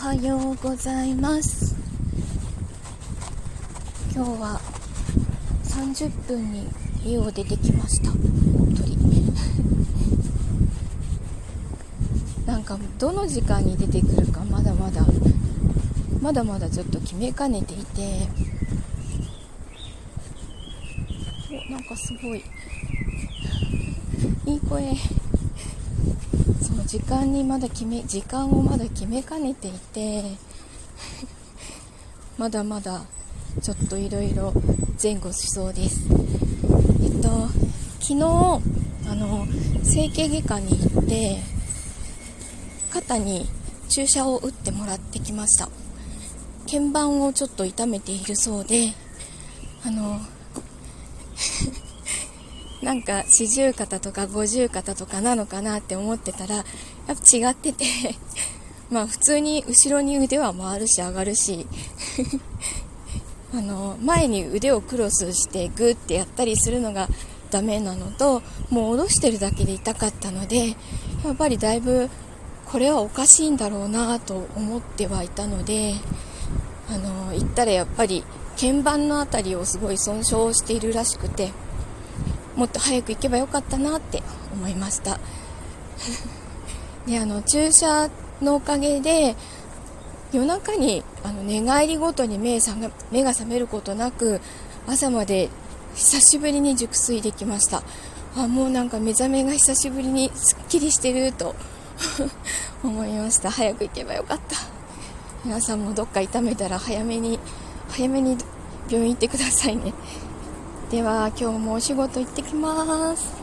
おはようございます。今日は30分に家を出てきました。鳥 なんかどの時間に出てくるかまだまだまだまだちょっと決めかねていて。おなんかすごい。いい声。の時間にまだ決め時間をまだ決めかねていて まだまだちょっといろいろ前後しそうです。えっと昨日あの整形外科に行って肩に注射を打ってもらってきました。鍵盤をちょっと痛めているそうであのなんか四十肩とか五十肩とかなのかなって思ってたらやっぱ違ってて まあ普通に後ろに腕は回るし上がるし あの前に腕をクロスしてグーってやったりするのがダメなのともう下ろしてるだけで痛かったのでやっぱりだいぶこれはおかしいんだろうなと思ってはいたのであの行ったらやっぱり鍵盤の辺りをすごい損傷しているらしくてもっと早く行けばよかったなって思いました。であの注射のおかげで夜中にあの寝返りごとに目目が覚めることなく朝まで久しぶりに熟睡できました。あもうなんか目覚めが久しぶりにすっきりしてると 思いました。早く行けばよかった。皆さんもどっか痛めたら早めに早めに病院行ってくださいね。では今日もお仕事行ってきます。